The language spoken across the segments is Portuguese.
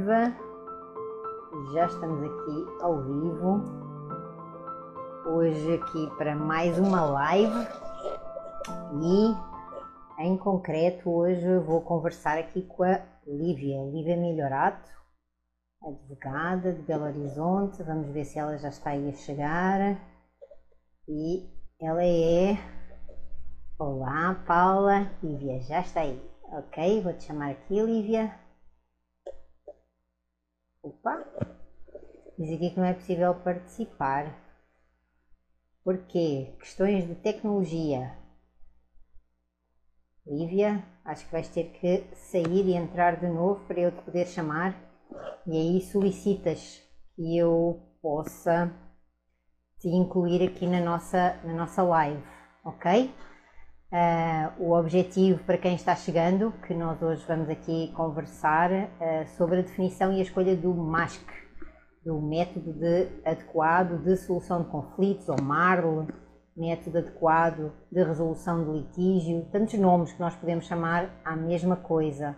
viva! Já estamos aqui ao vivo. Hoje aqui para mais uma live e em concreto hoje eu vou conversar aqui com a Lívia, Lívia Melhorato, advogada de Belo Horizonte. Vamos ver se ela já está aí a chegar. E ela é. Olá, Paula. Lívia já está aí. Ok, vou te chamar aqui, Lívia. Opa! Diz aqui que não é possível participar. Porquê? Questões de tecnologia. Lívia, acho que vais ter que sair e entrar de novo para eu te poder chamar. E aí solicitas que eu possa te incluir aqui na nossa, na nossa live, ok? Uh, o objetivo para quem está chegando, que nós hoje vamos aqui conversar uh, sobre a definição e a escolha do MASC, do método de adequado de solução de conflitos, ou MARL, método adequado de resolução de litígio, tantos nomes que nós podemos chamar à mesma coisa.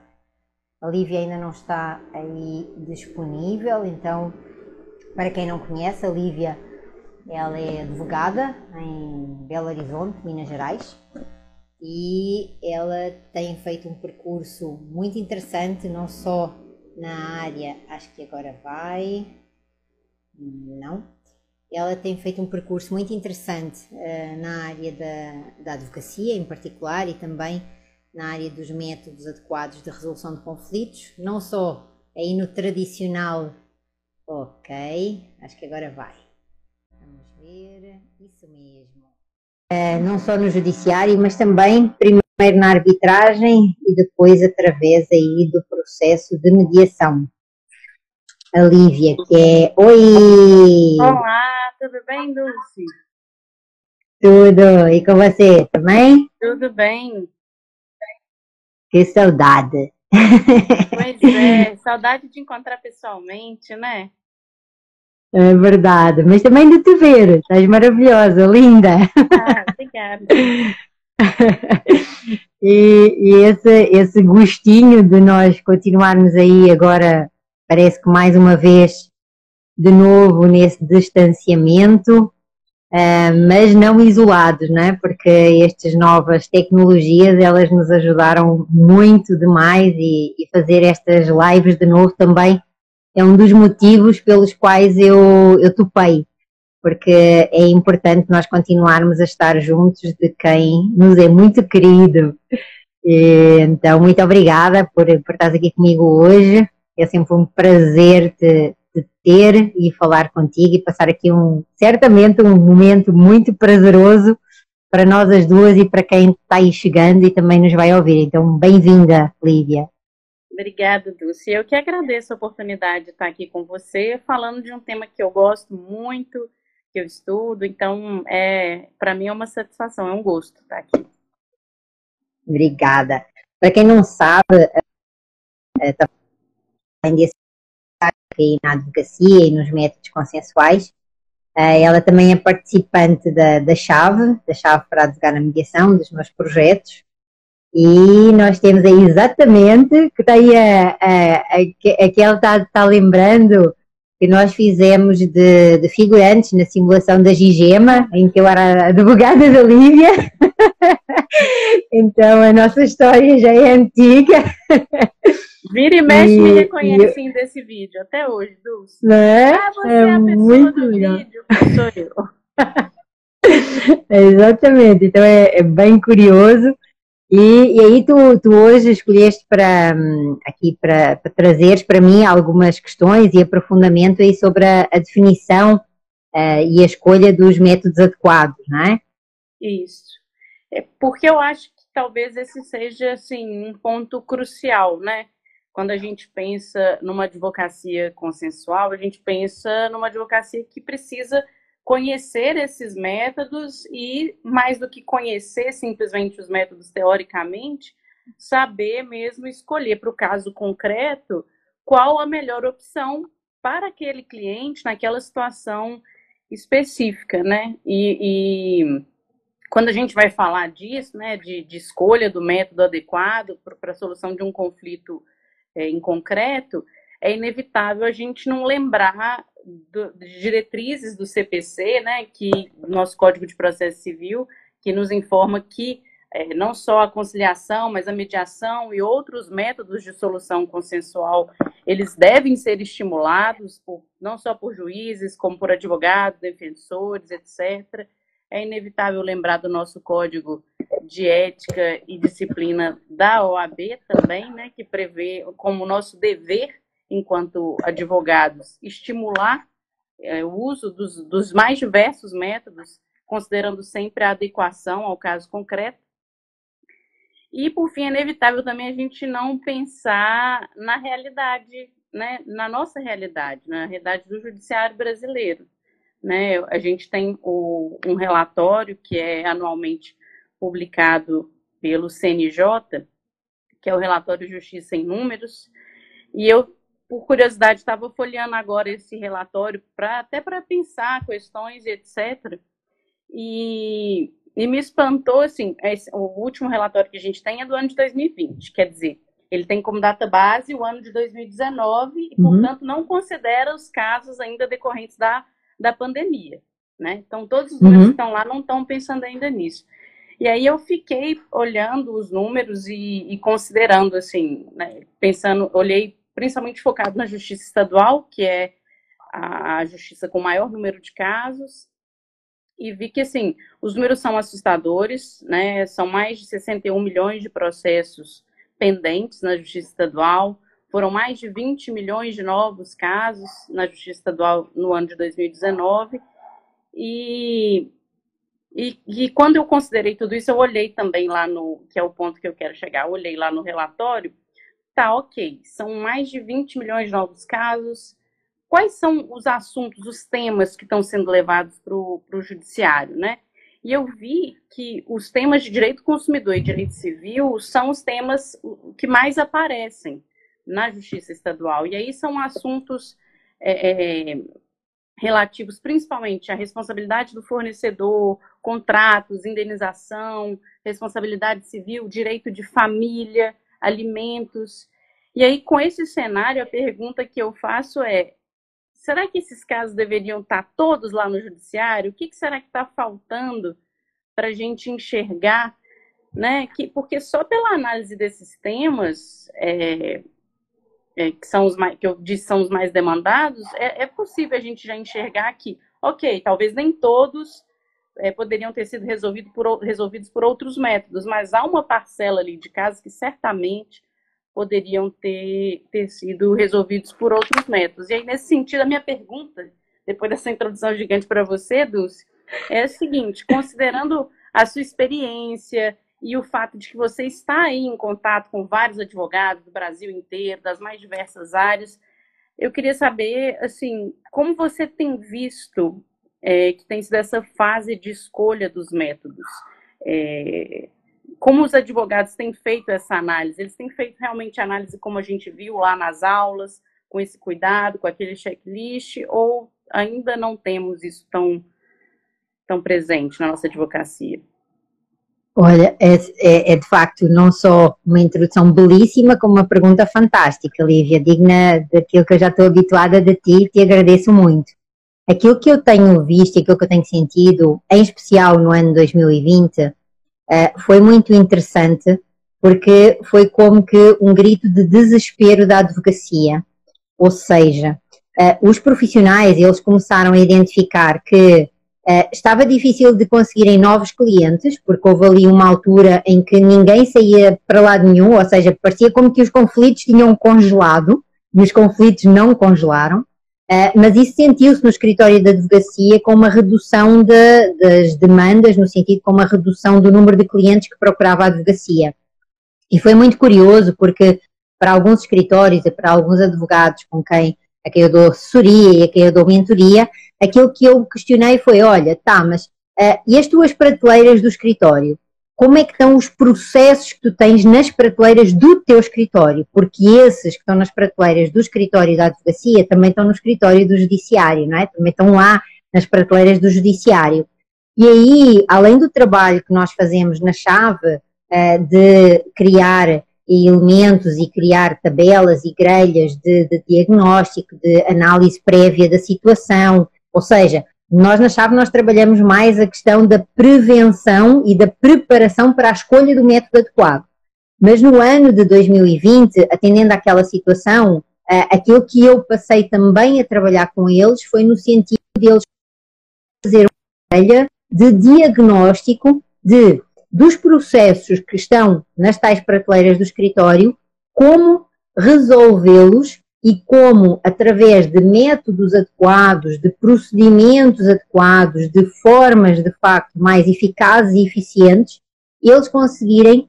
A Lívia ainda não está aí disponível, então, para quem não conhece, a Lívia ela é advogada em Belo Horizonte, Minas Gerais, e ela tem feito um percurso muito interessante, não só na área, acho que agora vai, não, ela tem feito um percurso muito interessante uh, na área da, da advocacia em particular e também na área dos métodos adequados de resolução de conflitos, não só aí no tradicional, ok, acho que agora vai, vamos ver, isso mesmo não só no judiciário, mas também primeiro na arbitragem e depois através aí do processo de mediação. A Lívia, que é Oi! Olá, tudo bem, Dulce? Tudo, e com você também? Tudo bem. Que saudade! Pois é, saudade de encontrar pessoalmente, né? É verdade, mas também de te ver, estás maravilhosa, linda. Ah, obrigada. e, e esse, esse gostinho de nós continuarmos aí agora, parece que mais uma vez, de novo nesse distanciamento, uh, mas não isolados, não é? Porque estas novas tecnologias, elas nos ajudaram muito demais e, e fazer estas lives de novo também é um dos motivos pelos quais eu, eu topei, porque é importante nós continuarmos a estar juntos de quem nos é muito querido. E, então, muito obrigada por, por aqui comigo hoje. É sempre um prazer te, te ter e falar contigo e passar aqui um, certamente um momento muito prazeroso para nós as duas e para quem está aí chegando e também nos vai ouvir. Então, bem-vinda, Lívia. Obrigada, Dulce. Eu que agradeço a oportunidade de estar aqui com você, falando de um tema que eu gosto muito, que eu estudo. Então, é, para mim é uma satisfação, é um gosto estar aqui. Obrigada. Para quem não sabe, está é, na advocacia e nos métodos consensuais. É, ela também é participante da, da chave, da chave para advogar na mediação, dos meus projetos. E nós temos aí exatamente, que está aí a, a, a, a que ela está, está lembrando, que nós fizemos de, de, figurantes na simulação da Gigema, em que eu era advogada da Lívia. então a nossa história já é antiga. Vira e mexe e, me reconhecem eu... desse vídeo, até hoje, Dulce. Não é? Ah, você é, é a pessoa muito do legal. vídeo, sou eu. exatamente, então é, é bem curioso. E, e, aí tu, tu hoje escolheste para aqui para, para trazeres para mim algumas questões e aprofundamento aí sobre a, a definição uh, e a escolha dos métodos adequados, não é? Isso. É porque eu acho que talvez esse seja assim um ponto crucial, né? Quando a gente pensa numa advocacia consensual, a gente pensa numa advocacia que precisa conhecer esses métodos e, mais do que conhecer simplesmente os métodos teoricamente, saber mesmo escolher para o caso concreto qual a melhor opção para aquele cliente naquela situação específica, né? E, e quando a gente vai falar disso, né, de, de escolha do método adequado para a solução de um conflito é, em concreto, é inevitável a gente não lembrar do, diretrizes do CPC, né, que nosso Código de Processo Civil, que nos informa que é, não só a conciliação, mas a mediação e outros métodos de solução consensual, eles devem ser estimulados por, não só por juízes, como por advogados, defensores, etc. É inevitável lembrar do nosso código de ética e disciplina da OAB também, né, que prevê como nosso dever, enquanto advogados, estimular é, o uso dos, dos mais diversos métodos, considerando sempre a adequação ao caso concreto e, por fim, é inevitável também a gente não pensar na realidade, né, na nossa realidade, na realidade do judiciário brasileiro. Né? A gente tem o, um relatório que é anualmente publicado pelo CNJ, que é o relatório Justiça em Números, e eu, por curiosidade, estava folheando agora esse relatório para até para pensar questões, etc. E e me espantou, assim, esse, o último relatório que a gente tem é do ano de 2020, quer dizer, ele tem como data base o ano de 2019 e, uhum. portanto, não considera os casos ainda decorrentes da, da pandemia, né? Então, todos os números uhum. que estão lá não estão pensando ainda nisso. E aí eu fiquei olhando os números e, e considerando, assim, né, pensando, olhei principalmente focado na justiça estadual, que é a justiça com maior número de casos, e vi que, assim, os números são assustadores, né? São mais de 61 milhões de processos pendentes na Justiça Estadual, foram mais de 20 milhões de novos casos na Justiça Estadual no ano de 2019, e, e, e, quando eu considerei tudo isso, eu olhei também lá no, que é o ponto que eu quero chegar, eu olhei lá no relatório, tá ok, são mais de 20 milhões de novos casos, quais são os assuntos, os temas que estão sendo levados para o judiciário, né? E eu vi que os temas de direito consumidor e direito civil são os temas que mais aparecem na justiça estadual. E aí são assuntos é, é, relativos principalmente à responsabilidade do fornecedor, contratos, indenização, responsabilidade civil, direito de família, alimentos. E aí, com esse cenário, a pergunta que eu faço é: será que esses casos deveriam estar todos lá no judiciário? O que, será que está faltando para a gente enxergar? Né? Que, porque só pela análise desses temas, é, é, que são os mais, que eu disse são os mais demandados, é, é, possível a gente já enxergar que, ok, talvez nem todos é, poderiam ter sido resolvido por, resolvidos por outros métodos, mas há uma parcela ali de casos que certamente poderiam ter, ter sido resolvidos por outros métodos. E aí, nesse sentido, a minha pergunta, depois dessa introdução gigante para você, Dulce, é a seguinte: considerando a sua experiência e o fato de que você está aí em contato com vários advogados do Brasil inteiro, das mais diversas áreas, eu queria saber, assim, como você tem visto é, que tem sido essa fase de escolha dos métodos? É, como os advogados têm feito essa análise? Eles têm feito realmente análise como a gente viu lá nas aulas, com esse cuidado, com aquele checklist, ou ainda não temos isso tão, tão presente na nossa advocacia? Olha, é, é, é, de facto não só uma introdução belíssima, como uma pergunta fantástica, Lívia, digna daquilo que eu já estou habituada de ti e te agradeço muito. Aquilo que eu tenho visto e aquilo que eu tenho sentido, em especial no ano 2020, uh, foi muito interessante porque foi como que um grito de desespero da advocacia. Ou seja, uh, os profissionais, eles começaram a identificar que uh, estava difícil de conseguirem novos clientes, porque houve ali uma altura em que ninguém saía para lado nenhum, ou seja, parecia como que os conflitos tinham congelado, e os conflitos não congelaram. Uh, mas isso sentiu-se no escritório da advocacia com uma redução de, das demandas, no sentido com uma redução do número de clientes que procurava a advocacia. E foi muito curioso porque para alguns escritórios e para alguns advogados com quem a quem eu dou assessoria e a quem eu dou mentoria, aquilo que eu questionei foi, olha, tá, mas uh, e as tuas prateleiras do escritório? Como é que estão os processos que tu tens nas prateleiras do teu escritório, porque esses que estão nas prateleiras do escritório da advocacia também estão no escritório do judiciário, não é? Também estão lá nas prateleiras do judiciário. E aí, além do trabalho que nós fazemos na chave uh, de criar elementos e criar tabelas e grelhas de, de diagnóstico, de análise prévia da situação. Ou seja, nós na chave nós trabalhamos mais a questão da prevenção e da preparação para a escolha do método adequado. Mas no ano de 2020, atendendo àquela situação, aquilo que eu passei também a trabalhar com eles foi no sentido de eles fazer uma grelha de diagnóstico de dos processos que estão nas tais prateleiras do escritório, como resolvê-los e como, através de métodos adequados, de procedimentos adequados, de formas de facto mais eficazes e eficientes, eles conseguirem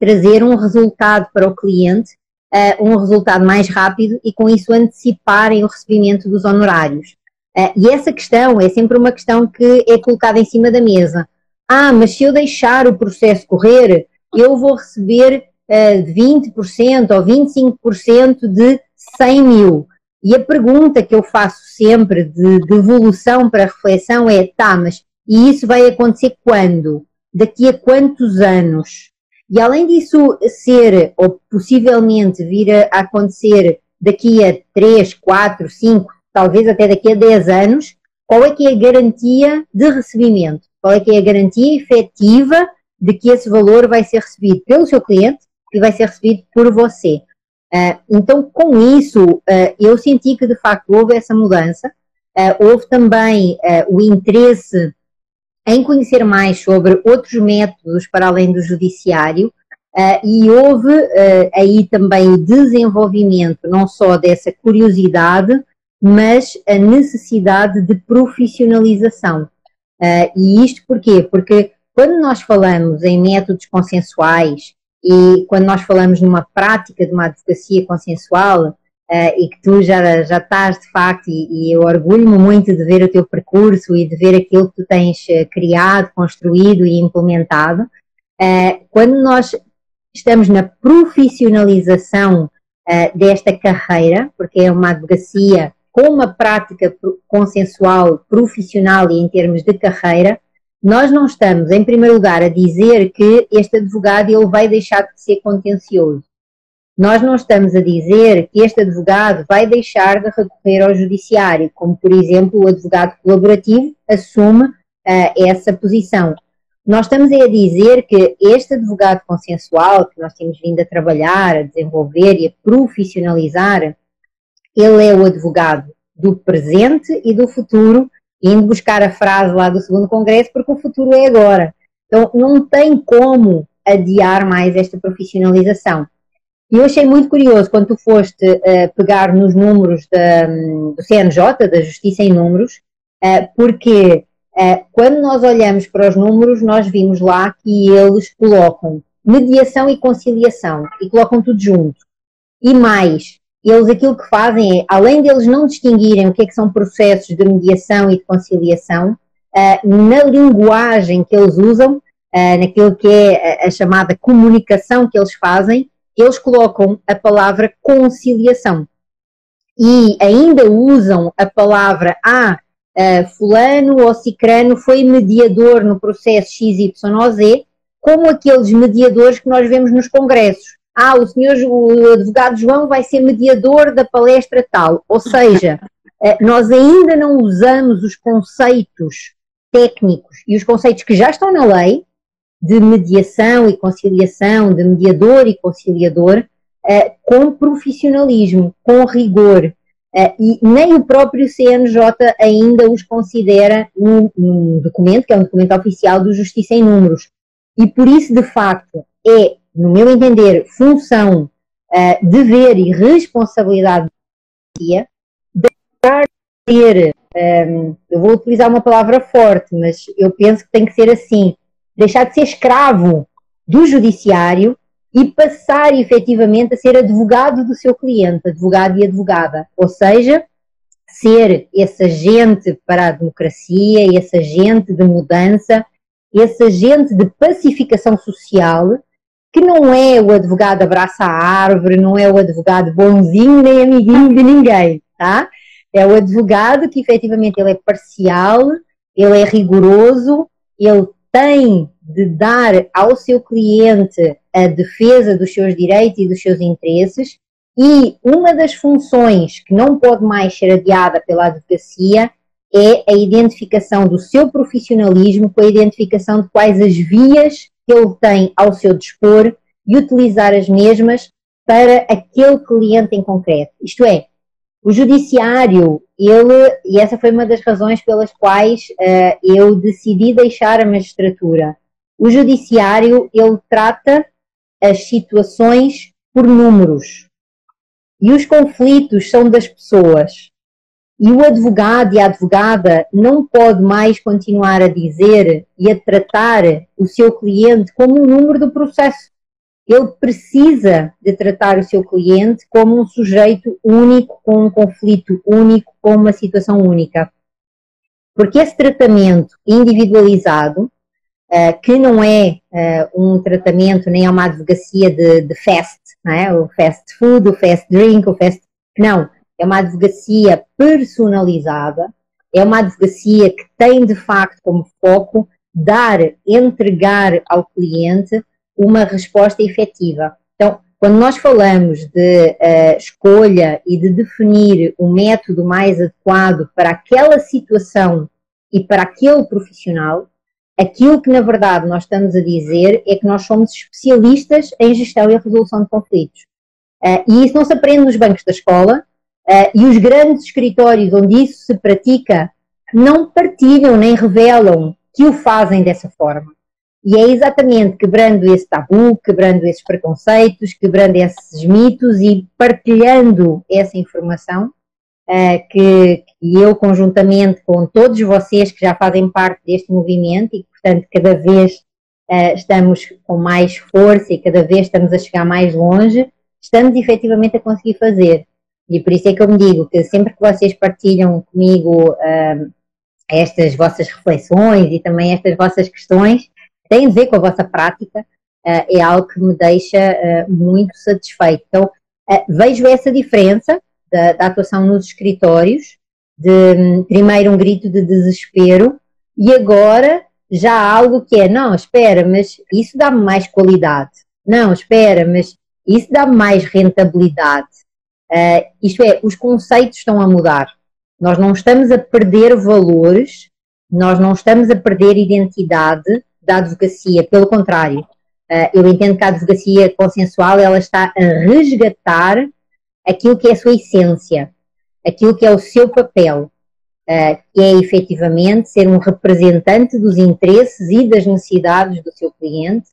trazer um resultado para o cliente, uh, um resultado mais rápido e com isso anteciparem o recebimento dos honorários. Uh, e essa questão é sempre uma questão que é colocada em cima da mesa. Ah, mas se eu deixar o processo correr, eu vou receber uh, eh, 20% ou 25% de 100 mil. E a pergunta que eu faço sempre de devolução para reflexão é: tá, mas e isso vai acontecer quando? Daqui a quantos anos? E além disso ser, ou possivelmente vir a acontecer daqui a 3, 4, 5, talvez até daqui a 10 anos, qual é que é a garantia de recebimento? Qual é que é a garantia efetiva de que esse valor vai ser recebido pelo seu cliente e vai ser recebido por você? Uh, então, com isso, uh, eu senti que de facto houve essa mudança. Uh, houve também o interesse em conhecer mais sobre outros métodos para além do judiciário. e houve aí também o desenvolvimento não só dessa curiosidade, mas a necessidade de profissionalização. E isto porquê? Porque quando nós falamos em métodos consensuais e quando nós falamos numa prática de uma advocacia consensual, uh, e que tu já, já estás de facto, e, e eu orgulho-me muito de ver o teu percurso e de ver aquilo que tu tens eh, criado, construído e implementado, uh, quando nós estamos na profissionalização desta carreira, porque é uma advocacia com uma prática consensual, profissional e em termos de carreira, nós não estamos, em primeiro lugar, a dizer que este advogado ele vai deixar de ser contencioso. Nós não estamos a dizer que este advogado vai deixar de recorrer ao judiciário, como, por exemplo, o advogado colaborativo assume uh, essa posição. Nós estamos a dizer que este advogado consensual, que nós temos vindo a trabalhar, a desenvolver e a profissionalizar, ele é o advogado do presente e do futuro, indo buscar a frase lá do segundo congresso, porque o futuro é agora. Então, não tem como adiar mais esta profissionalização. E eu achei muito curioso quando tu foste uh, pegar nos números da, do CNJ, da Justiça em Números, uh, porque uh, quando nós olhamos para os números, nós vimos lá que eles colocam mediação e conciliação, e colocam tudo junto. E mais, eles aquilo que fazem é, além deles não distinguirem o que é que são processos de mediação e de conciliação, uh, na linguagem que eles usam, uh, naquilo que é a, chamada comunicação que eles fazem, eles colocam a palavra conciliação. E ainda usam a palavra ah, uh, fulano ou cicrano foi mediador no processo XYZ, como aqueles mediadores que nós vemos nos congressos ah, o senhor o advogado João vai ser mediador da palestra tal. Ou seja, eh, nós ainda não usamos os conceitos técnicos e os conceitos que já estão na lei de mediação e conciliação, de mediador e conciliador, eh, com profissionalismo, com rigor. Eh, e nem o próprio CNJ ainda os considera num documento, que é um documento oficial do Justiça em Números. E por isso, de facto, é no meu entender, função, uh, dever e responsabilidade da deixar de ter, um, ehm, eu vou utilizar uma palavra forte, mas eu penso que tem que ser assim, deixar de ser escravo do judiciário e passar efetivamente a ser advogado do seu cliente, advogado e advogada. Ou seja, ser esse agente para a democracia, esse agente de mudança, esse agente de pacificação social que não é o advogado abraça a árvore, não é o advogado bonzinho nem amiguinho de ninguém, tá? É o advogado que efetivamente ele é parcial, ele é rigoroso, ele tem de dar ao seu cliente a defesa dos seus direitos e dos seus interesses, e uma das funções que não pode mais ser adiada pela advocacia é a identificação do seu profissionalismo com a identificação de quais as vias que ele tem ao seu dispor e utilizar as mesmas para aquele cliente em concreto. Isto é, o judiciário, ele, e essa foi uma das razões pelas quais uh, eu decidi deixar a magistratura. O judiciário, ele trata as situações por números. E os conflitos são das pessoas. E o advogado e a advogada não pode mais continuar a dizer e a tratar o seu cliente como um número do processo. Ele precisa de tratar o seu cliente como um sujeito único, com um conflito único, com uma situação única. Porque esse tratamento individualizado, uh, que não é uh, um tratamento nem é uma advocacia de, de fast, não é? o fast food, o fast drink, o fast. Não, é uma advocacia personalizada, é uma advocacia que tem de facto como foco dar, entregar ao cliente uma resposta efetiva. Então, quando nós falamos de uh, escolha e de definir o método mais adequado para aquela situação e para aquele profissional, aquilo que na verdade nós estamos a dizer é que nós somos especialistas em gestão e resolução de conflitos. Uh, e isso não se aprende nos bancos da escola, e os grandes escritórios onde isso se pratica não partilham nem revelam que o fazem dessa forma. E é exatamente quebrando esse tabu, quebrando esses preconceitos, quebrando esses mitos e partilhando essa informação uh, que, que, eu, conjuntamente com todos vocês que já fazem parte deste movimento e portanto, cada vez uh, estamos com mais força e cada vez estamos a chegar mais longe, estamos efetivamente a conseguir fazer. E por isso é que eu me digo que sempre que vocês partilham comigo uh, estas vossas reflexões e também estas vossas questões, têm a ver com a vossa prática, uh, é algo que me deixa uh, muito satisfeito. Então, vejo essa diferença da, da, atuação nos escritórios, de um, primeiro um grito de desespero e agora já algo que é, não, espera, mas isso dá-me mais qualidade. Não, espera, mas isso dá-me mais rentabilidade. Uh, isto é, os conceitos estão a mudar. Nós não estamos a perder valores, nós não estamos a perder identidade da advocacia, pelo contrário. Uh, eu entendo que a advocacia consensual ela está a resgatar aquilo que é a sua essência, aquilo que é o seu papel, uh, que é efetivamente ser um representante dos interesses e das necessidades do seu cliente,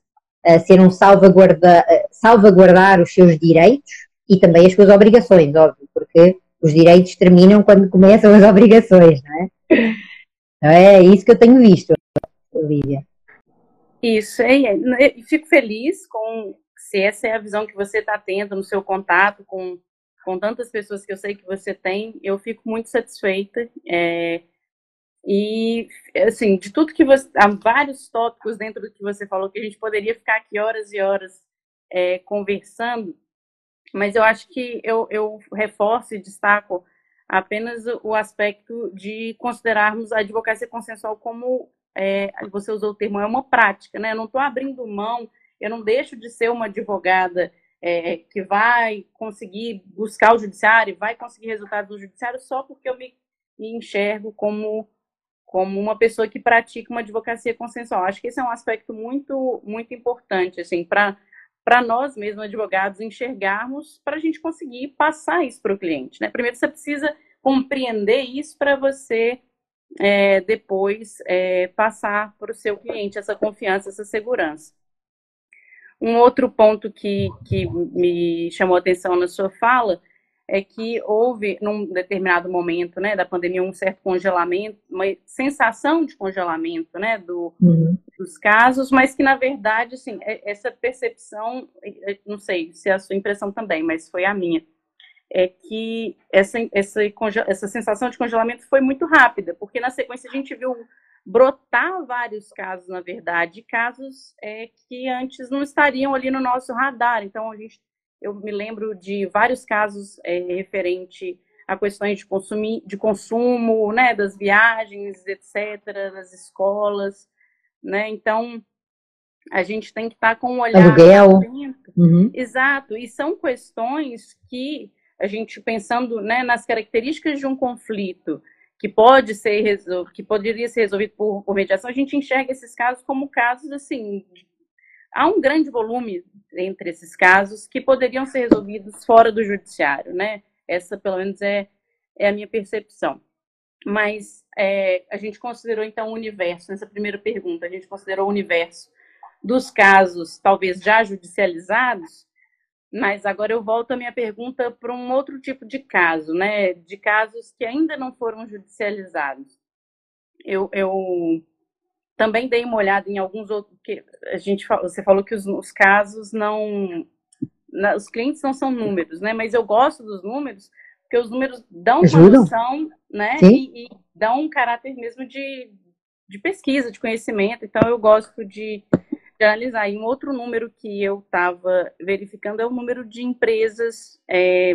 uh, ser um salvaguarda, salvaguardar os seus direitos e também as suas obrigações, óbvio, porque os direitos terminam quando começam as obrigações, não é? Então é isso que eu tenho visto, Olivia. Isso, é, e fico feliz com se essa é a visão que você está tendo no seu contato com, com tantas pessoas que eu sei que você tem, eu fico muito satisfeita. É, e, assim, de tudo que você. Há vários tópicos dentro do que você falou que a gente poderia ficar aqui horas e horas é, conversando, mas eu acho que eu, eu reforço e destaco apenas o aspecto de considerarmos a advocacia consensual como é, você usou o termo, é uma prática, né? Eu não estou abrindo mão, eu não deixo de ser uma advogada é, que vai conseguir buscar o judiciário, vai conseguir resultados do judiciário só porque eu me, me enxergo como como uma pessoa que pratica uma advocacia consensual. Acho que esse é um aspecto muito muito importante assim para para nós mesmos, advogados, enxergarmos para a gente conseguir passar isso para o cliente. Né? Primeiro, você precisa compreender isso para você é, depois é, passar para o seu cliente essa confiança, essa segurança. Um outro ponto que, que me chamou a atenção na sua fala é que houve, num determinado momento né, da pandemia, um certo congelamento, uma sensação de congelamento né, do, uhum. Dos casos, mas que, na verdade, assim, é, essa percepção, é, não sei se é a sua impressão também, mas foi a minha, é que essa, essa, essa sensação de congelamento foi muito rápida, porque na sequência a gente viu brotar vários casos, na verdade, casos é, que antes não estariam ali no nosso radar. Então, a gente eu me lembro de vários casos é, referente a questões de, consumir, de consumo, né, das viagens, etc., das escolas, né, então a gente tem que estar com um olhar Aluguel. Uhum. Exato, e são questões que a gente pensando né, nas características de um conflito que pode ser que poderia ser resolvido por, por mediação, a gente enxerga esses casos como casos assim há um grande volume entre esses casos que poderiam ser resolvidos fora do judiciário, né? Essa, pelo menos, é, é a minha percepção. Mas é, a gente considerou, então, o universo, nessa primeira pergunta, a gente considerou o universo dos casos, talvez já judicializados, mas agora eu volto a minha pergunta para um outro tipo de caso, né? De casos que ainda não foram judicializados. Eu, eu também dei uma olhada em alguns outros. Que a gente, você falou que os, os casos não. Na, os clientes não são números, né? Mas eu gosto dos números, porque os números dão uma noção, né? E, e, dão um caráter mesmo de, de pesquisa, de conhecimento. Então eu gosto de analisar. E um outro número que eu estava verificando é o número de empresas é,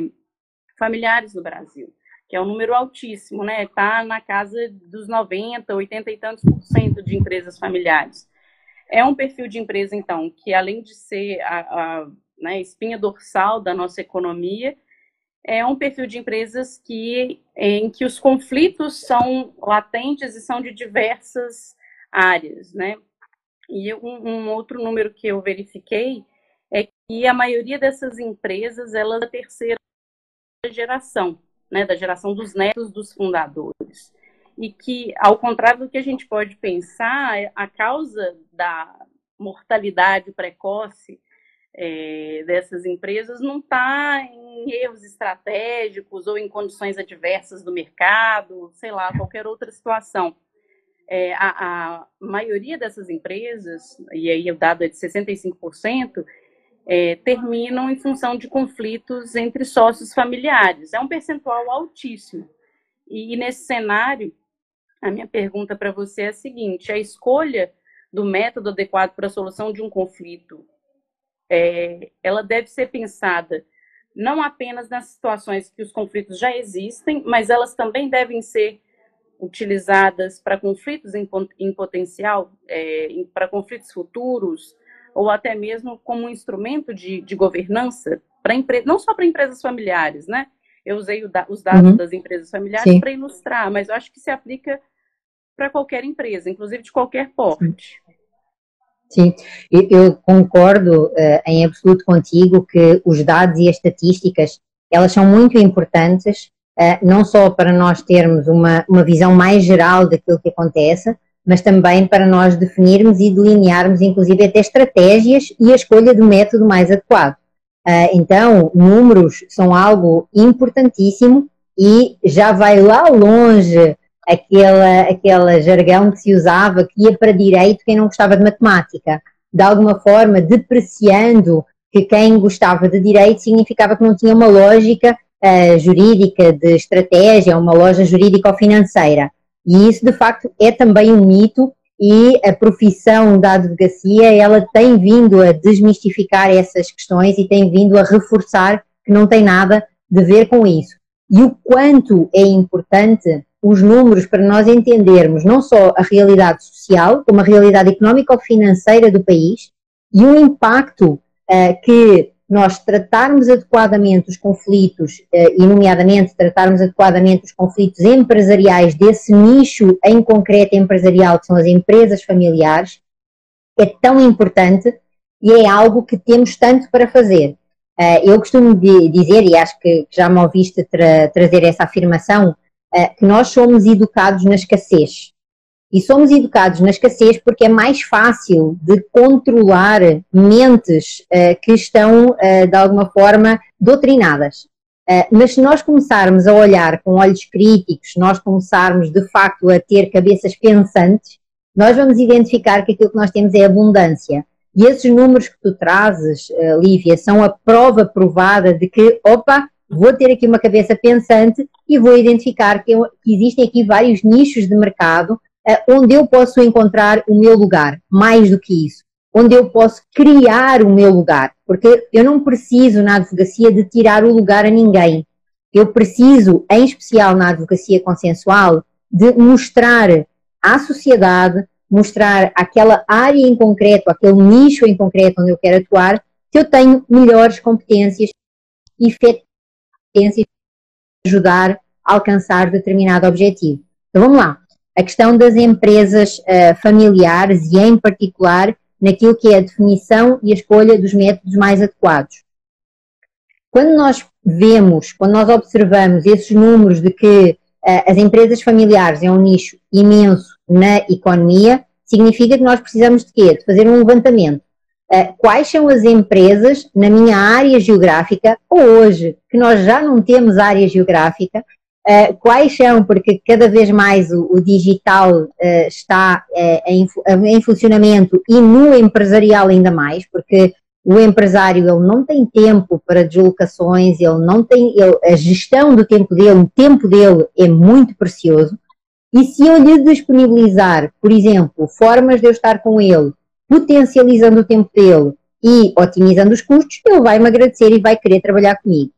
familiares no Brasil, que é um número altíssimo, né? Está na casa dos 90, 80 e tantos por cento de empresas familiares. É um perfil de empresa, então, que além de ser a, a né, espinha dorsal da nossa economia, é um perfil de empresas que, em que os conflitos são latentes e são de diversas áreas, né? E um, um, outro número que eu verifiquei é que a maioria dessas empresas ela é da terceira geração, né, da geração dos netos dos fundadores. E que, ao contrário do que a gente pode pensar, a causa da mortalidade precoce é, dessas empresas não está em erros estratégicos ou em condições adversas do mercado, sei lá, qualquer outra situação é, a, a, maioria dessas empresas, e aí o dado é de 65%, é, terminam em função de conflitos entre sócios familiares. É um percentual altíssimo. E, e nesse cenário, a minha pergunta para você é a seguinte: a escolha do método adequado para a solução de um conflito, é, ela deve ser pensada não apenas nas situações que os conflitos já existem, mas elas também devem ser utilizadas para conflitos em, em potencial, é, para conflitos futuros, ou até mesmo como um instrumento de, de governança, para não só para empresas familiares, né? Eu usei os dados uhum. das empresas familiares para ilustrar, mas eu acho que se aplica para qualquer empresa, inclusive de qualquer porte. Sim, eu concordo uh, em absoluto contigo que os dados e as estatísticas, elas são muito importantes uh, não só para nós termos uma, uma visão mais geral daquilo que acontece, mas também para nós definirmos e delinearmos, inclusive, até estratégias e a escolha do método mais adequado. Uh, então, números são algo importantíssimo e já vai lá longe aquela, aquela jargão que se usava que ia para direito quem não gostava de matemática, de alguma forma depreciando que quem gostava de direito significava que não tinha uma lógica uh, jurídica de estratégia, uma loja jurídico-financeira. E isso, de facto, é também um mito e a profissão da advocacia, ela tem vindo a desmistificar essas questões e tem vindo a reforçar que não tem nada de ver com isso. E o quanto é importante os números para nós entendermos não só a realidade social, como a realidade económica ou financeira do país e o impacto uh, que nós tratarmos adequadamente os conflitos, eh, e nomeadamente tratarmos adequadamente os conflitos empresariais desse nicho em concreto empresarial, que são as empresas familiares, é tão importante e é algo que temos tanto para fazer. Eh, eu costumo dizer, e acho que já me ouviste tra trazer essa afirmação, nós somos educados na escassez. E somos educados na escassez porque é mais fácil de controlar mentes uh, que estão, uh, de alguma forma, doutrinadas. Uh, mas se nós começarmos a olhar com olhos críticos, nós começarmos de facto a ter cabeças pensantes, nós vamos identificar que aquilo que nós temos é abundância. E esses números que tu trazes, Lívia, são a prova provada de que, opa, vou ter aqui uma cabeça pensante e vou identificar que, que existem aqui vários nichos de mercado eh, onde eu posso encontrar o meu lugar, mais do que isso, onde eu posso criar o meu lugar, porque eu não preciso na advocacia de tirar o lugar a ninguém. Eu preciso, em especial na advocacia consensual, de mostrar à sociedade, mostrar aquela área em concreto, aquele nicho em concreto onde eu quero atuar, que eu tenho melhores competências e competências ajudar a alcançar determinado objetivo. Então vamos lá. A questão das empresas uh, familiares e em particular naquilo que é a definição e a escolha dos métodos mais adequados. Quando nós vemos, quando nós observamos esses números de que uh, as empresas familiares é um nicho imenso na economia, significa que nós precisamos de quê? De fazer um levantamento. Uh, quais são as empresas na minha área geográfica, ou hoje, que nós já não temos área geográfica, uh, quais são, porque cada vez mais o, digital uh, está em, funcionamento e no empresarial ainda mais, porque o empresário ele não tem tempo para deslocações, ele não tem, ele, a gestão do tempo dele, o tempo dele é muito precioso. E se eu lhe disponibilizar, por exemplo, formas de eu estar com ele, potencializando o tempo dele e otimizando os custos, ele vai me agradecer e vai querer trabalhar comigo.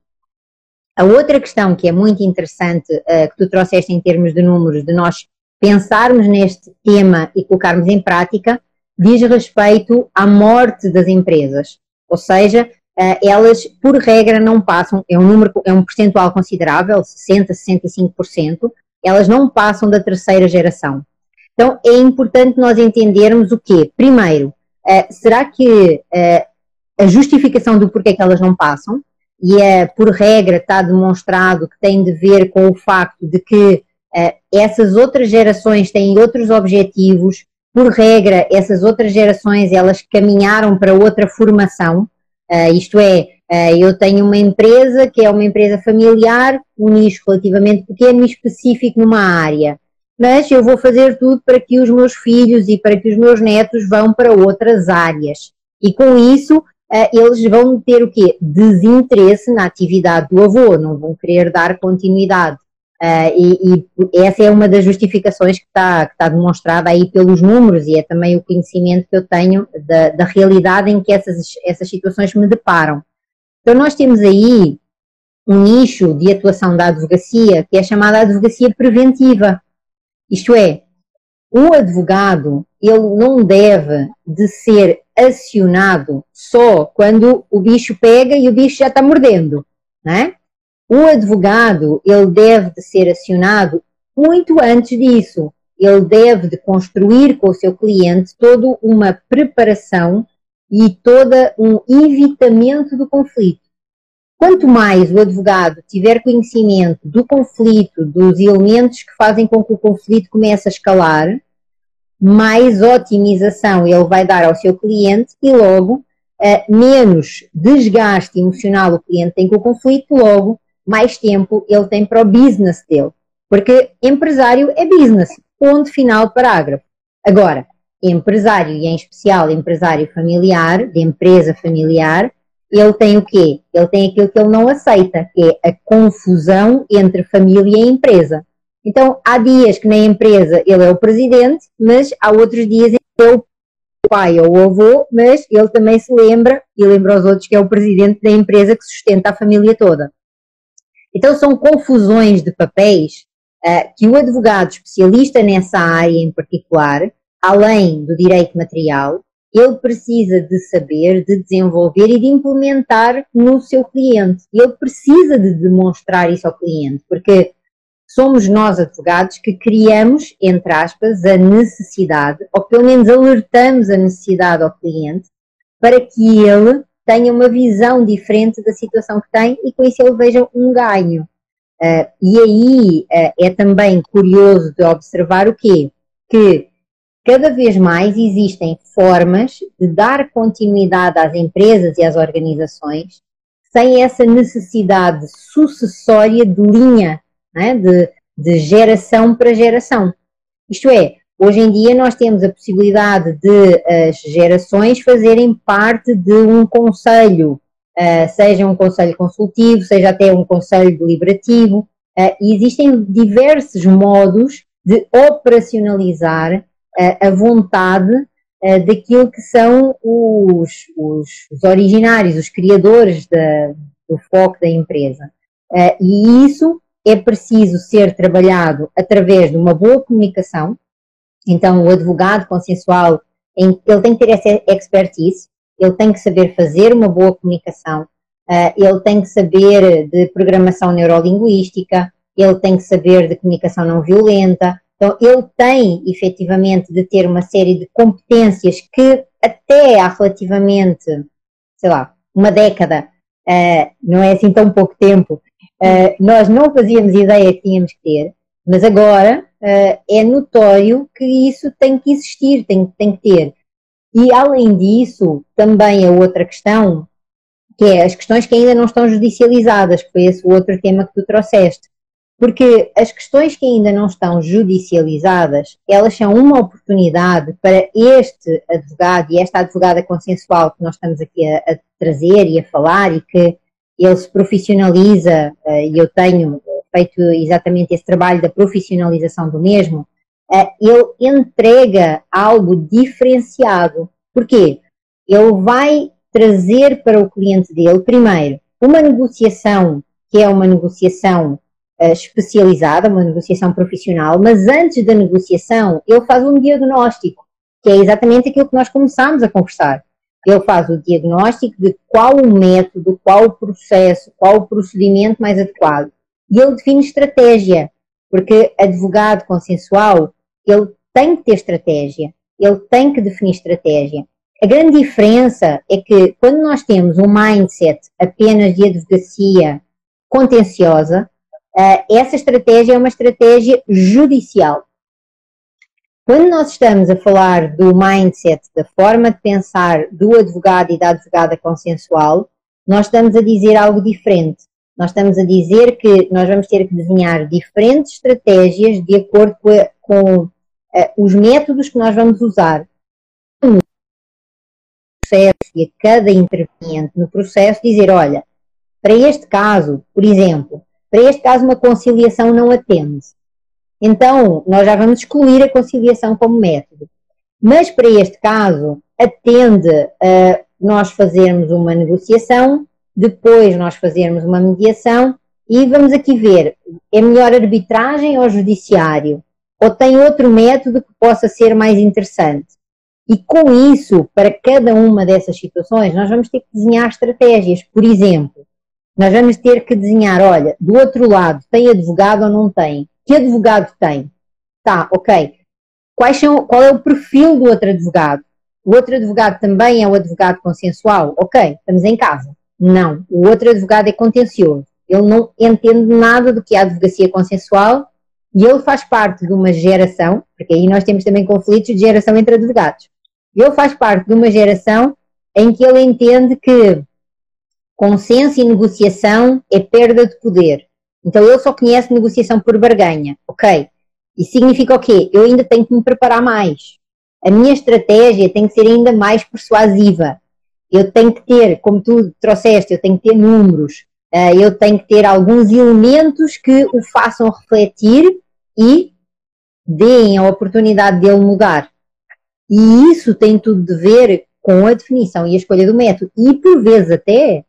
A outra questão que é muito interessante, uh, que tu trouxeste em termos de números, de nós pensarmos neste tema e colocarmos em prática, diz respeito à morte das empresas. Ou seja, uh, elas, por regra, não passam, é um número, é um percentual considerável, 60, 65%, elas não passam da terceira geração. Então é importante nós entendermos o quê? Primeiro, uh, será que uh, a justificação do porquê que elas não passam, e é, por regra está demonstrado que tem de ver com o facto de que uh, essas outras gerações têm outros objetivos, por regra, essas outras gerações elas caminharam para outra formação, isto é, eu tenho uma empresa que é uma empresa familiar, um nicho relativamente pequeno e específico numa área. Mas eu vou fazer tudo para que os meus filhos e para que os meus netos vão para outras áreas. E com isso, eles vão ter o quê? Desinteresse na atividade do avô, não vão querer dar continuidade. e, e, essa é uma das justificações que está, que está demonstrada aí pelos números e é também o conhecimento que eu tenho da, da realidade em que essas, essas situações me deparam. Então, nós temos aí um nicho de atuação da advocacia que é chamada advocacia preventiva. Isto é, o advogado, ele não deve de ser acionado só quando o bicho pega e o bicho já está mordendo, não é? O advogado, ele deve de ser acionado muito antes disso. Ele deve de construir com o seu cliente toda uma preparação e todo um evitamento do conflito. Quanto mais o advogado tiver conhecimento do conflito, dos elementos que fazem com que o conflito comece a escalar, mais otimização ele vai dar ao seu cliente e logo eh, menos desgaste emocional o cliente tem com o conflito, logo mais tempo ele tem para o business dele. Porque empresário é business, ponto final parágrafo. Agora, empresário, e em especial empresário familiar, de empresa familiar, ele tem o quê? Ele tem aquilo que ele não aceita, que é a confusão entre família e empresa. Então, há dias que na empresa ele é o presidente, mas há outros dias ele é o pai ou o avô, mas ele também se lembra e lembra aos outros que é o presidente da empresa que sustenta a família toda. Então, são confusões de papéis uh, que o advogado especialista nessa área em particular além do direito material, ele precisa de saber, de desenvolver e de implementar no seu cliente. Ele precisa de demonstrar isso ao cliente, porque somos nós advogados que criamos, entre aspas, a necessidade, ou pelo menos alertamos a necessidade ao cliente, para que ele tenha uma visão diferente da situação que tem e com isso ele veja um ganho. Uh, e aí uh, é também curioso de observar o quê? Que cada vez mais existem formas de dar continuidade às empresas e às organizações sem essa necessidade sucessória de linha, né, de, de geração para geração. Isto é, hoje em dia nós temos a possibilidade de as gerações fazerem parte de um conselho, uh, seja um conselho consultivo, seja até um conselho deliberativo, uh, e existem diversos modos de operacionalizar a vontade daquilo que são os, os, os originários, os criadores do foco da empresa. E isso é preciso ser trabalhado através de uma boa comunicação Então, o advogado consensual, ele tem que ter essa expertise, ele tem que saber fazer uma boa comunicação, uh, ele tem que saber de programação neurolinguística, ele tem que saber de comunicação não violenta. Então, ele tem efetivamente de ter uma série de competências que até há relativamente, sei lá, uma década, uh, não é assim tão pouco tempo, uh, nós não fazíamos ideia que tínhamos que ter, mas agora uh, é notório que isso tem que existir, tem, tem que ter. E além disso, também a outra questão, que é as questões que ainda não estão judicializadas, foi esse o outro tema que tu trouxeste. Porque as questões que ainda não estão judicializadas, elas são uma oportunidade para este advogado e esta advogada consensual que nós estamos aqui a, a trazer e a falar e que ele se profissionaliza, eh, e eu tenho feito exatamente esse trabalho da profissionalização do mesmo, eh, ele entrega algo diferenciado. Porquê? Ele vai trazer para o cliente dele, primeiro, uma negociação que é uma negociação uh, especializada, uma negociação profissional, mas antes da negociação ele faz um diagnóstico, que é exatamente aquilo que nós começámos a conversar. Ele faz o diagnóstico de qual o método, qual o processo, qual o procedimento mais adequado. E ele define estratégia, porque advogado consensual, ele tem que ter estratégia, ele tem que definir estratégia. A grande diferença é que quando nós temos um mindset apenas de advocacia contenciosa, eh, essa estratégia é uma estratégia judicial. Quando nós estamos a falar do mindset, da forma de pensar do advogado e da advogada consensual, nós estamos a dizer algo diferente. Nós estamos a dizer que nós vamos ter que desenhar diferentes estratégias de acordo com, a, com uh, os métodos que nós vamos usar no processo e a cada interveniente no processo dizer, olha, para este caso, por exemplo, para este caso, uma conciliação não atende. Então, nós já vamos excluir a conciliação como método. Mas para este caso, atende a nós fazermos uma negociação, depois nós fazermos uma mediação e vamos aqui ver, é melhor arbitragem ou judiciário? Ou tem outro método que possa ser mais interessante? E com isso, para cada uma dessas situações, nós vamos ter que desenhar estratégias. Por exemplo, nós vamos ter que desenhar, olha, do outro lado, tem advogado ou não tem? Que advogado tem? Tá, ok. Quais são, qual é o perfil do outro advogado? O outro advogado também é o advogado consensual? Ok, estamos em casa. Não, o outro advogado é contencioso. Ele não entende nada do que é a advocacia consensual e ele faz parte de uma geração, porque aí nós temos também conflitos de geração entre advogados. Ele faz parte de uma geração em que ele entende que Consenso e negociação é perda de poder. Então ele só conhece negociação por barganha. Ok. E significa o quê? Eu ainda tenho que me preparar mais. A minha estratégia tem que ser ainda mais persuasiva. Eu tenho que ter, como tu trouxeste, eu tenho que ter números. Eh, eu tenho que ter alguns elementos que o façam refletir e deem a oportunidade dele mudar. E isso tem tudo de ver com a definição e a escolha do método. E por vezes até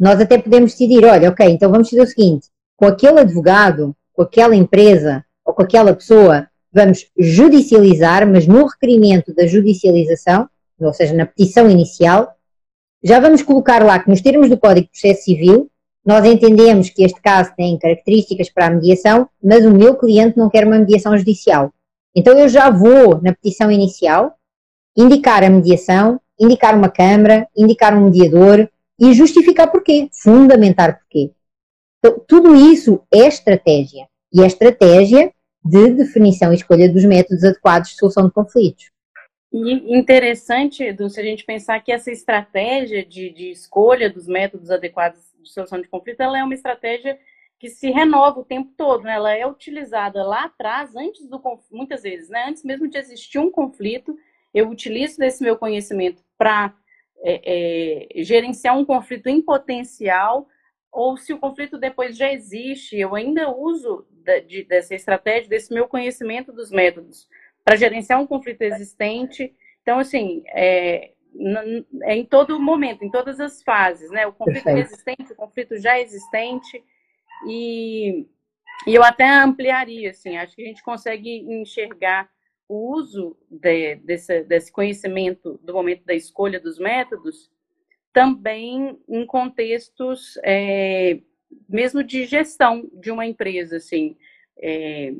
nós até podemos decidir, olha, ok, então vamos fazer o seguinte, com aquele advogado, com aquela empresa ou com aquela pessoa, vamos judicializar, mas no requerimento da judicialização, ou seja, na petição inicial, já vamos colocar lá que nos termos do Código de Processo Civil, nós entendemos que este caso tem características para a mediação, mas o meu cliente não quer uma mediação judicial. Então eu já vou, na petição inicial, indicar a mediação, indicar uma câmara, indicar um mediador, e justificar porquê, fundamentar porquê. Então, tudo isso é estratégia. E é estratégia de definição e escolha dos métodos adequados de solução de conflitos. E interessante, Edu, se a gente pensar que essa estratégia de, de escolha dos métodos adequados de solução de conflito, ela é uma estratégia que se renova o tempo todo, né? Ela é utilizada lá atrás, antes do muitas vezes, né? Antes mesmo de existir um conflito, eu utilizo desse meu conhecimento para é, é, gerenciar um conflito em potencial, ou se o conflito depois já existe, eu ainda uso de, dessa estratégia, desse meu conhecimento dos métodos, para gerenciar um conflito existente. Então, assim, é, é, em todo momento, em todas as fases, né? O conflito Perfeito. existente, o conflito já existente, e, e eu até ampliaria, assim, acho que a gente consegue enxergar o uso de, desse, desse conhecimento do momento da escolha dos métodos também em contextos é, mesmo de gestão de uma empresa, assim. É,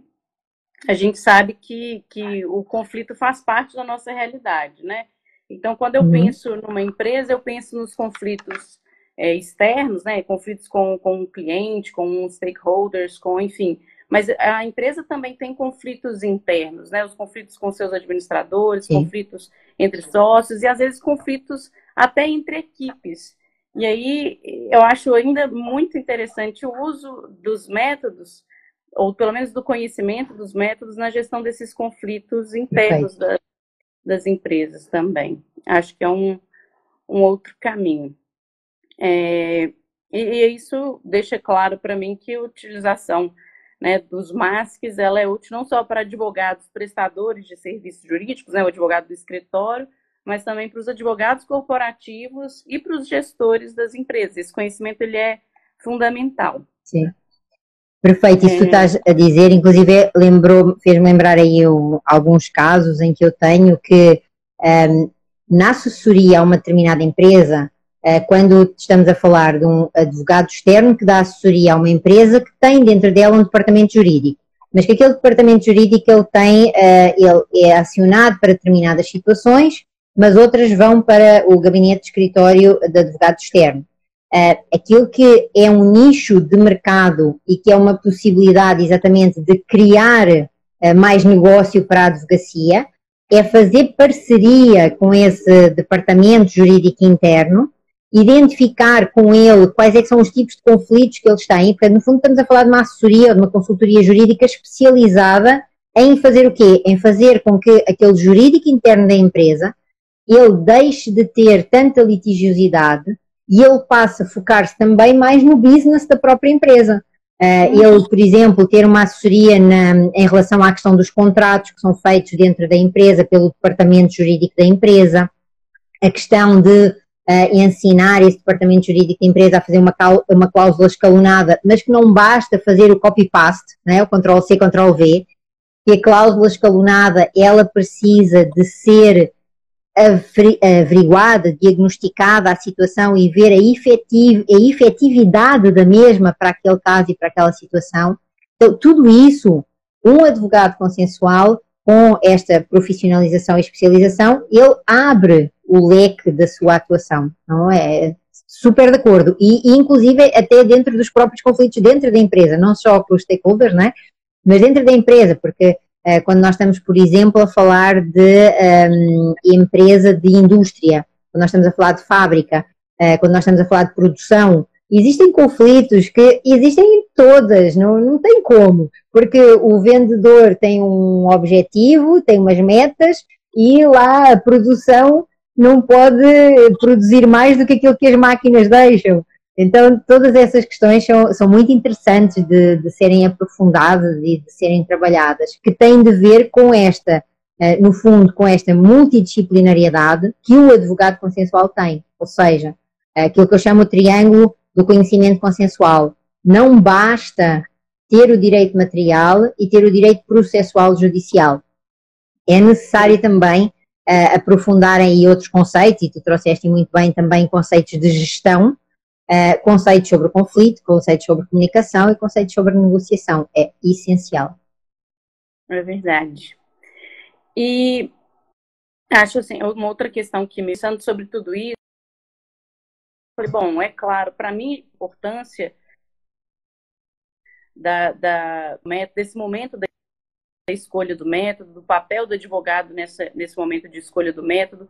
a gente sabe que, que o conflito faz parte da nossa realidade, né? Então, quando eu uhum. penso numa empresa, eu penso nos conflitos é, externos, né? Conflitos com, com o cliente, com stakeholders, com, enfim. Mas a empresa também tem conflitos internos, né? Os conflitos com seus administradores, Sim. conflitos entre sócios e às vezes conflitos até entre equipes. E aí eu acho ainda muito interessante o uso dos métodos, ou pelo menos do conhecimento dos métodos na gestão desses conflitos internos da, das empresas também. Acho que é um, um outro caminho. É, e, e, isso deixa claro para mim que a utilização né, dos MASCs ela é útil não só para advogados prestadores de serviços jurídicos, né, o advogado do escritório, mas também para os advogados corporativos e para os gestores das empresas. Esse conhecimento ele é fundamental. Sim. Perfeito, isso é... que tu estás a dizer, inclusive lembrou, fez-me lembrar aí eu, alguns casos em que eu tenho que um, na assessoria a uma determinada empresa, quando estamos a falar de um advogado externo que dá assessoria a uma empresa que tem dentro dela um departamento jurídico, mas que aquele departamento jurídico ele tem, uh, ele é acionado para determinadas situações, mas outras vão para o gabinete de escritório de advogado externo. Uh, aquilo que é um nicho de mercado e que é uma possibilidade exatamente de criar mais negócio para a advocacia é fazer parceria com esse departamento jurídico interno, identificar com ele quais é são os tipos de conflitos que eles têm, porque no fundo estamos a falar de uma assessoria ou de uma consultoria jurídica especializada em fazer o quê? Em fazer com que aquele jurídico interno da empresa ele deixe de ter tanta litigiosidade e ele passa a focar-se também mais no business da própria empresa. Uh, ele, por exemplo, ter uma assessoria na, em relação à questão dos contratos que são feitos dentro da empresa, pelo departamento jurídico da empresa, a questão de uh, ensinar esse departamento jurídico da empresa a fazer uma, uma cláusula escalonada, mas que não basta fazer o copy-paste, né, o Ctrl-C, Ctrl-V, que a cláusula escalonada, ela precisa de ser averiguada, diagnosticada a situação e ver a, efetiv a efetividade da mesma para aquele caso e para aquela situação. Então, tudo isso, um advogado consensual, com esta profissionalização e especialização, ele abre o leque da sua atuação, não é? Super de acordo. E, e, inclusive, até dentro dos próprios conflitos dentro da empresa, não só com os stakeholders, não é? Mas dentro da empresa, porque eh, quando nós estamos, por exemplo, a falar de um, ehm, empresa de indústria, quando nós estamos a falar de fábrica, uh, quando nós estamos a falar de produção, existem conflitos que existem em todas, não, não tem como, porque o vendedor tem um objetivo, tem umas metas e lá a produção não pode produzir mais do que aquilo que as máquinas deixam. Então, todas essas questões são, são muito interessantes de, de, serem aprofundadas e de serem trabalhadas, que têm de ver com esta, eh, no fundo, com esta multidisciplinariedade que o advogado consensual tem. Ou seja, aquilo que eu chamo o triângulo do conhecimento consensual. Não basta ter o direito material e ter o direito processual judicial. É necessário também uh, aprofundar aí outros conceitos, e tu trouxeste muito bem também conceitos de gestão, Uh, conceitos sobre conflito, conceitos sobre comunicação e conceitos sobre negociação. É essencial. É verdade. E acho assim, uma outra questão que me pensando sobre tudo isso, falei, bom, é claro, para mim a importância da, da, desse momento da escolha do método, do papel do advogado nessa, nesse momento de escolha do método,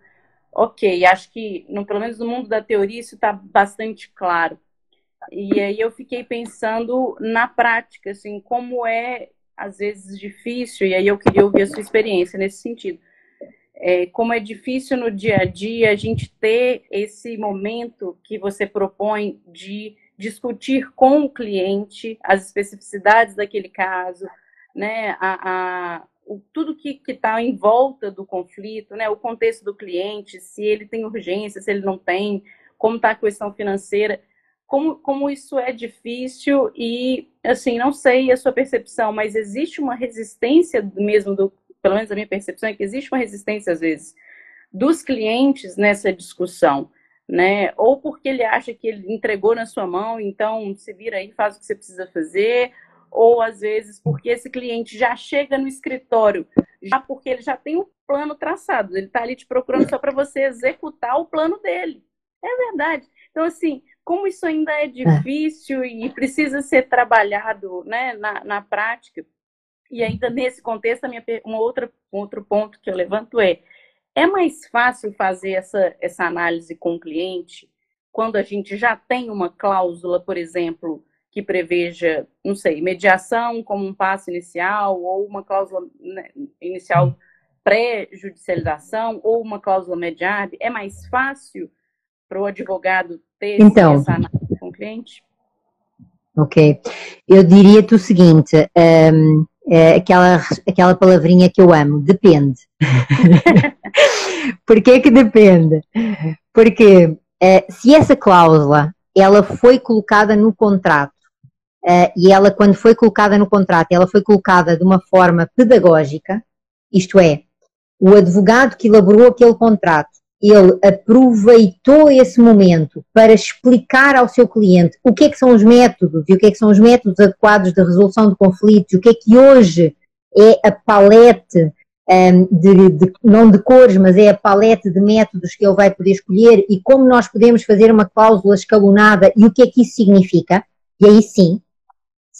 ok, acho que, no, pelo menos no mundo da teoria, isso está bastante claro. E aí eu fiquei pensando na prática, assim, como é, às vezes, difícil, e aí eu queria ouvir a sua experiência nesse sentido. É, como é difícil no dia a dia a gente ter esse momento que você propõe de discutir com o cliente as especificidades daquele caso, né, a, a o, tudo que está em volta do conflito, né, o contexto do cliente, se ele tem urgência, se ele não tem, como está a questão financeira, como, como isso é difícil e, assim, não sei a sua percepção, mas existe uma resistência mesmo do, pelo menos a minha percepção é que existe uma resistência, às vezes, dos clientes nessa discussão, né? Ou porque ele acha que ele entregou na sua mão, então se vira aí, faz o que você precisa fazer, ou às vezes porque esse cliente já chega no escritório, já porque ele já tem um plano traçado, ele está ali te procurando só para você executar o plano dele. É verdade. Então, assim, como isso ainda é, é difícil e precisa ser trabalhado né, na, na prática, e ainda nesse contexto, a minha, um, outra, um outro ponto que eu levanto é: é mais fácil fazer essa, essa análise com o cliente quando a gente já tem uma cláusula, por exemplo, que preveja, não sei, mediação como um passo inicial, ou uma cláusula né, inicial pré-judicialização, ou uma cláusula mediada? É mais fácil para o advogado ter então, essa análise com o cliente? Ok. Eu diria-te o seguinte: um, é aquela, aquela palavrinha que eu amo, depende. Porquê que depende? Porque é, se essa cláusula ela foi colocada no contrato é, e ela quando foi colocada no contrato ela foi colocada de uma forma pedagógica, isto é, o advogado que elaborou aquele contrato ele aproveitou esse momento para explicar ao seu cliente o que é que são os métodos e o que é que são os métodos adequados de resolução de conflitos, o que é que hoje é a palete um, de, de, não de cores, mas é a palete de métodos que ele vai poder escolher e como nós podemos fazer uma cláusula escalonada e o que é que isso significa. E aí sim,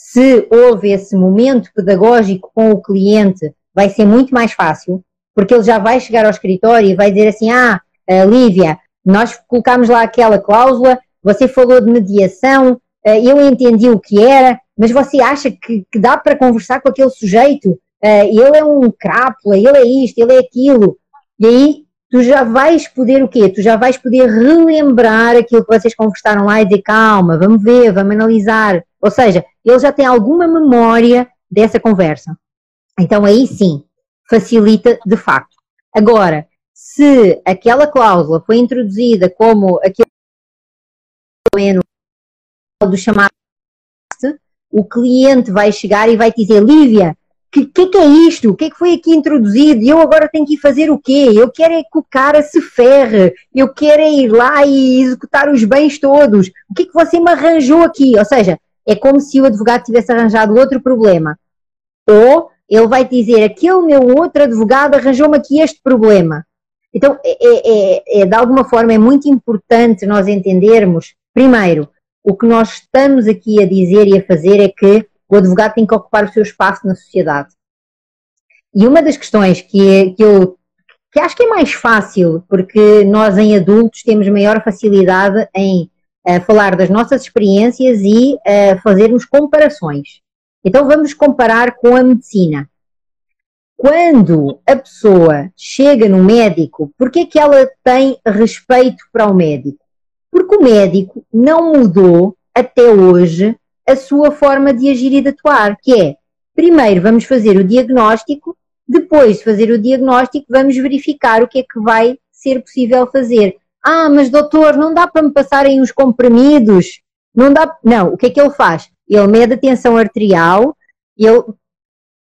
se houve esse momento pedagógico com o cliente, vai ser muito mais fácil, porque ele já vai chegar ao escritório e vai dizer assim: ah, uh, Lívia, nós colocámos lá aquela cláusula, você falou de mediação, uh, eu entendi o que era, mas você acha que, que dá para conversar com aquele sujeito? Uh, ele é um crápula, ele é isto, ele é aquilo. E aí tu já vais poder o quê? Tu já vais poder relembrar aquilo que vocês conversaram lá e dizer calma, vamos ver, vamos analisar. Ou seja, ele já tem alguma memória dessa conversa. Então aí sim, facilita de facto. Agora, se aquela cláusula foi introduzida como aquele do chamado o cliente vai chegar e vai dizer, Lívia, o que, que, que, é isto? O que é que foi aqui introduzido? Eu agora tenho que ir fazer o quê? Eu quero é que o cara se ferre, eu quero é ir lá e executar os bens todos. O que é que você me arranjou aqui? Ou seja, é como se o advogado tivesse arranjado outro problema. Ou ele vai dizer, aquele meu outro advogado arranjou-me aqui este problema. Então, é, é, é, é, de alguma forma, é muito importante nós entendermos, primeiro, o que nós estamos aqui a dizer e a fazer é que o advogado tem que ocupar o seu espaço na sociedade. E uma das questões que, é, que eu que acho que é mais fácil, porque nós em adultos temos maior facilidade em uh, falar das nossas experiências e uh, fazermos comparações. Então vamos comparar com a medicina quando a pessoa chega no médico, por que é que ela tem respeito para o médico? Porque o médico não mudou até hoje a sua forma de agir e de atuar, que é, primeiro vamos fazer o diagnóstico, depois de fazer o diagnóstico vamos verificar o que é que vai ser possível fazer. Ah, mas doutor, não dá para me passarem os comprimidos? Não dá. Não, o que é que ele faz? Ele mede a tensão arterial, ele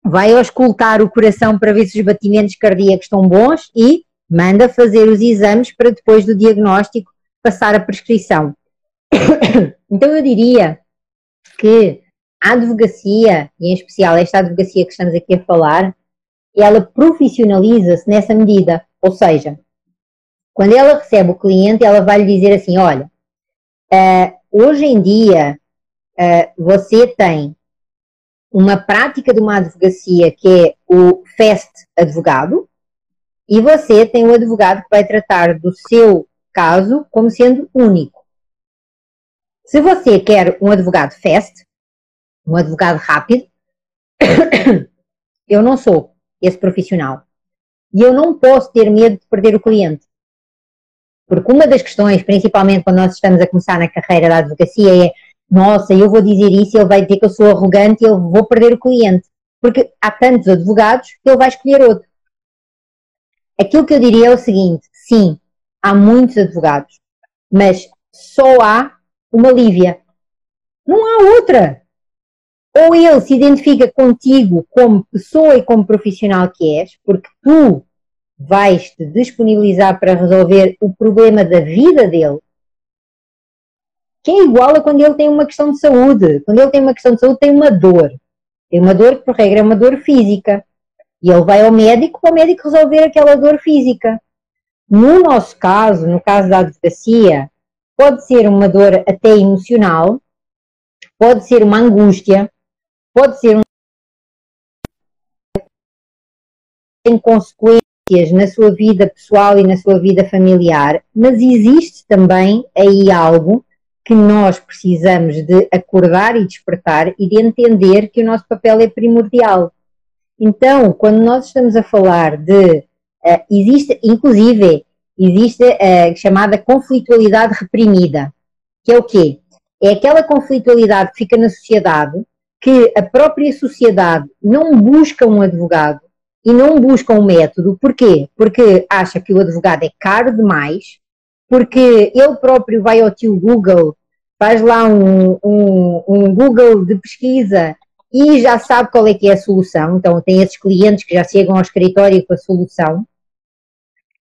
vai auscultar o coração para ver se os batimentos cardíacos estão bons e manda fazer os exames para depois do diagnóstico passar a prescrição. Então eu diria que a advocacia, e em especial esta advocacia que estamos aqui a falar, ela profissionaliza-se nessa medida. Ou seja, quando ela recebe o cliente, ela vai lhe dizer assim: olha, uh, hoje em dia uh, você tem uma prática de uma advocacia que é o FEST advogado, e você tem um advogado que vai tratar do seu caso como sendo único. Se você quer um advogado FEST, um advogado rápido, eu não sou esse profissional. E eu não posso ter medo de perder o cliente. Porque uma das questões, principalmente quando nós estamos a começar na carreira da advocacia, é nossa, eu vou dizer isso ele vai dizer que eu sou arrogante e eu vou perder o cliente. Porque há tantos advogados que ele vai escolher outro. Aquilo que eu diria é o seguinte: sim, há muitos advogados, mas só há uma Lívia. Não há outra. ou ele se identifica contigo como pessoa e como profissional que és, porque tu vais te disponibilizar para resolver o problema da vida dele, que é igual a quando ele tem uma questão de saúde. Quando ele tem uma questão de saúde, tem uma dor. Tem uma dor que, por regra, é uma dor física. E ele vai ao médico para o médico resolver aquela dor física. No nosso caso, no caso da advocacia, pode ser uma dor até emocional, pode ser uma angústia, pode ser um. tem consequências na sua vida pessoal e na sua vida familiar, mas existe também aí algo que nós precisamos de acordar e despertar e de entender que o nosso papel é primordial. Então, quando nós estamos a falar de. Uh, existe, inclusive, existe a uh, chamada conflitualidade reprimida, que é o quê? É aquela conflitualidade que fica na sociedade que a própria sociedade não busca um advogado e não busca um método. Porquê? Porque acha que o advogado é caro demais, porque ele próprio vai ao tio Google, faz lá um, um, um, Google de pesquisa e já sabe qual é que é a solução. Então tem esses clientes que já chegam ao escritório com a solução.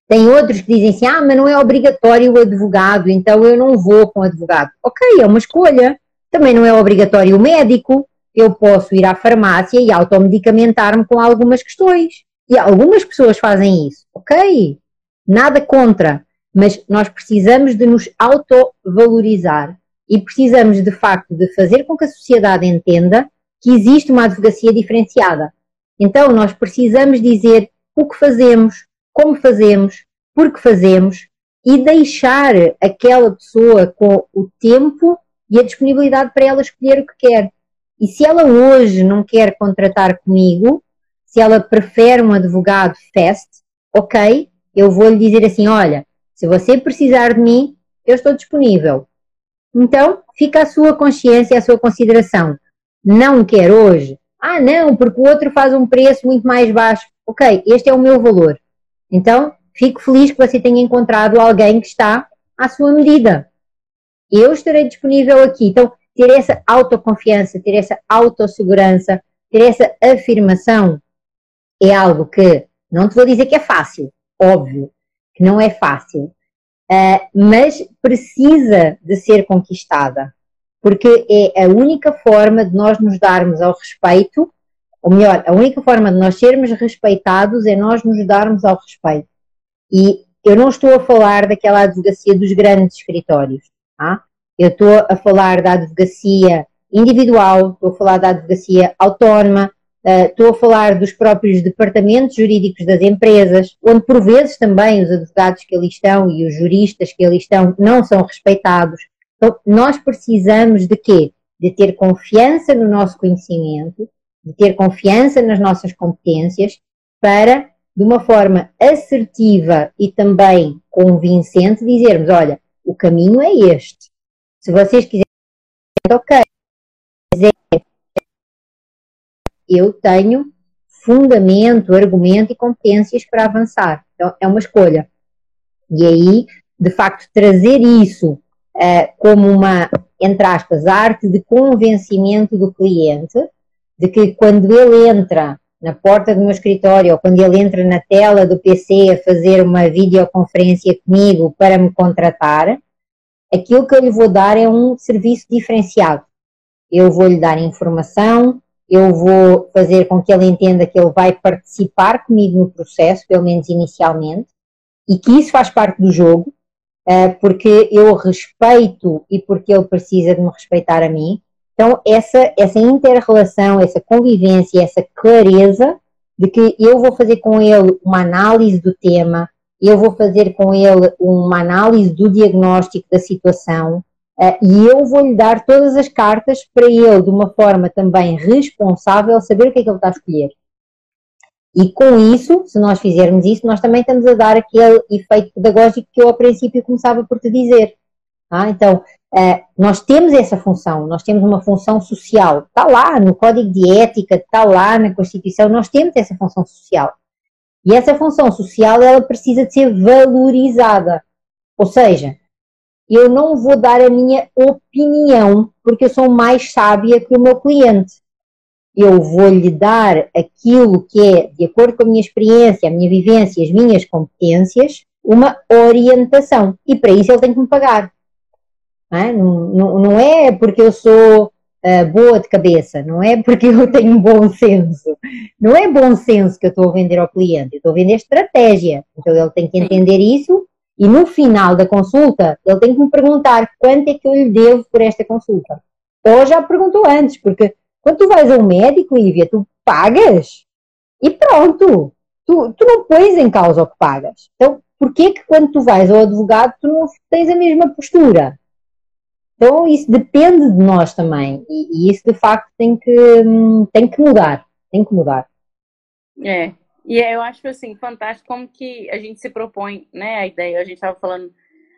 Tem outros que dizem assim, ah, mas não é obrigatório o advogado, então eu não vou com o advogado. Ok, é uma escolha. Também não é obrigatório o médico. Eu posso ir à farmácia e automedicamentar-me com algumas questões. E algumas pessoas fazem isso. Ok, nada contra mas nós precisamos de nos autovalorizar e precisamos de facto de fazer com que a sociedade entenda que existe uma advocacia diferenciada. Então nós precisamos dizer o que fazemos, como fazemos, por que fazemos e deixar aquela pessoa com o tempo e a disponibilidade para ela escolher o que quer. E se ela hoje não quer contratar comigo, se ela prefere um advogado fast, ok, eu vou lhe dizer assim: olha, se você precisar de mim, eu estou disponível. Então, fica a sua consciência, a sua consideração. Não quer hoje? Ah, não, porque o outro faz um preço muito mais baixo. Ok, este é o meu valor. Então, fico feliz que você tenha encontrado alguém que está à sua medida. Eu estarei disponível aqui. Então, ter essa autoconfiança, ter essa autossegurança, ter essa afirmação é algo que não te vou dizer que é fácil, óbvio, que não é fácil, uh, mas precisa de ser conquistada, porque é a única forma de nós nos darmos ao respeito, ou melhor, a única forma de nós sermos respeitados é nós nos darmos ao respeito. E eu não estou a falar daquela advocacia dos grandes escritórios, tá? Eu estou a falar da advocacia individual, estou a falar da advocacia autónoma, Uh, estou a falar dos próprios departamentos jurídicos das empresas, onde por vezes também os advogados que ali estão e os juristas que ali estão não são respeitados. Então, nós precisamos de quê? De ter confiança no nosso conhecimento, de ter confiança nas nossas competências, para, de uma forma assertiva e também convincente, dizermos: olha, o caminho é este. Se vocês quiserem, ok, eu tenho fundamento, argumento e competências para avançar. Então, é uma escolha. E aí, de facto, trazer isso uh, como uma, entre aspas, arte de convencimento do cliente, de que quando ele entra na porta do meu escritório ou quando ele entra na tela do PC a fazer uma videoconferência comigo para me contratar, aquilo que eu lhe vou dar é um serviço diferenciado. Eu vou lhe dar informação, eu vou fazer com que ele entenda que ele vai participar comigo no processo, pelo menos inicialmente, e que isso faz parte do jogo, eh, porque eu respeito e porque ele precisa de me respeitar a mim. Então, essa, essa inter-relação, essa convivência, essa clareza de que eu vou fazer com ele uma análise do tema, eu vou fazer com ele uma análise do diagnóstico da situação, Uh, e eu vou-lhe dar todas as cartas para ele, de uma forma também responsável, saber o que é que ele está a escolher. E com isso, se nós fizermos isso, nós também estamos a dar aquele efeito pedagógico que eu, ao princípio, começava por te dizer. Ah, então, uh, nós temos essa função, nós temos uma função social. Está lá no Código de Ética, está lá na Constituição, nós temos essa função social. E essa função social, ela precisa de ser valorizada. Ou seja, eu não vou dar a minha opinião, porque eu sou mais sábia que o meu cliente. eu vou-lhe dar aquilo que é, de acordo com a minha experiência, a minha vivência, as minhas competências, uma orientação. E para isso ele tem que me pagar. Não é, não, não é porque eu sou uh, boa de cabeça, não é porque eu tenho bom senso. Não é bom senso que eu estou a vender ao cliente, eu estou a vender estratégia. Então ele tem que entender isso e no final da consulta ele tem que me perguntar quanto é que eu lhe devo por esta consulta. Ou já perguntou antes, porque quando tu vais ao médico, Lívia, tu pagas e pronto. Tu, tu não pões em causa o que pagas. Então, porquê que quando tu vais ao advogado tu não tens a mesma postura? Então isso depende de nós também. E, e, isso de facto tem que, tem que mudar, tem que mudar. É, e eu acho assim, fantástico como que a gente se propõe, né, a ideia, a gente estava falando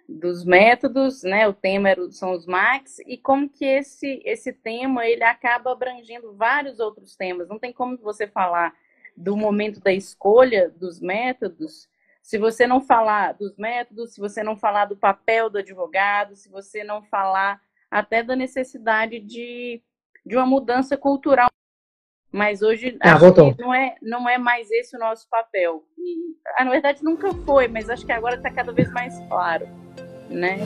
dos métodos, né, o tema são os MAX, e como que esse, esse tema, ele acaba abrangendo vários outros temas, não tem como você falar do momento da escolha dos métodos se você não falar dos métodos, se você não falar do papel do advogado, se você não falar até da necessidade de, de uma mudança cultural. Mas hoje ah, não é, não é mais esse o nosso papel. E, ah, na verdade, nunca foi, mas acho que agora está cada vez mais claro. Né?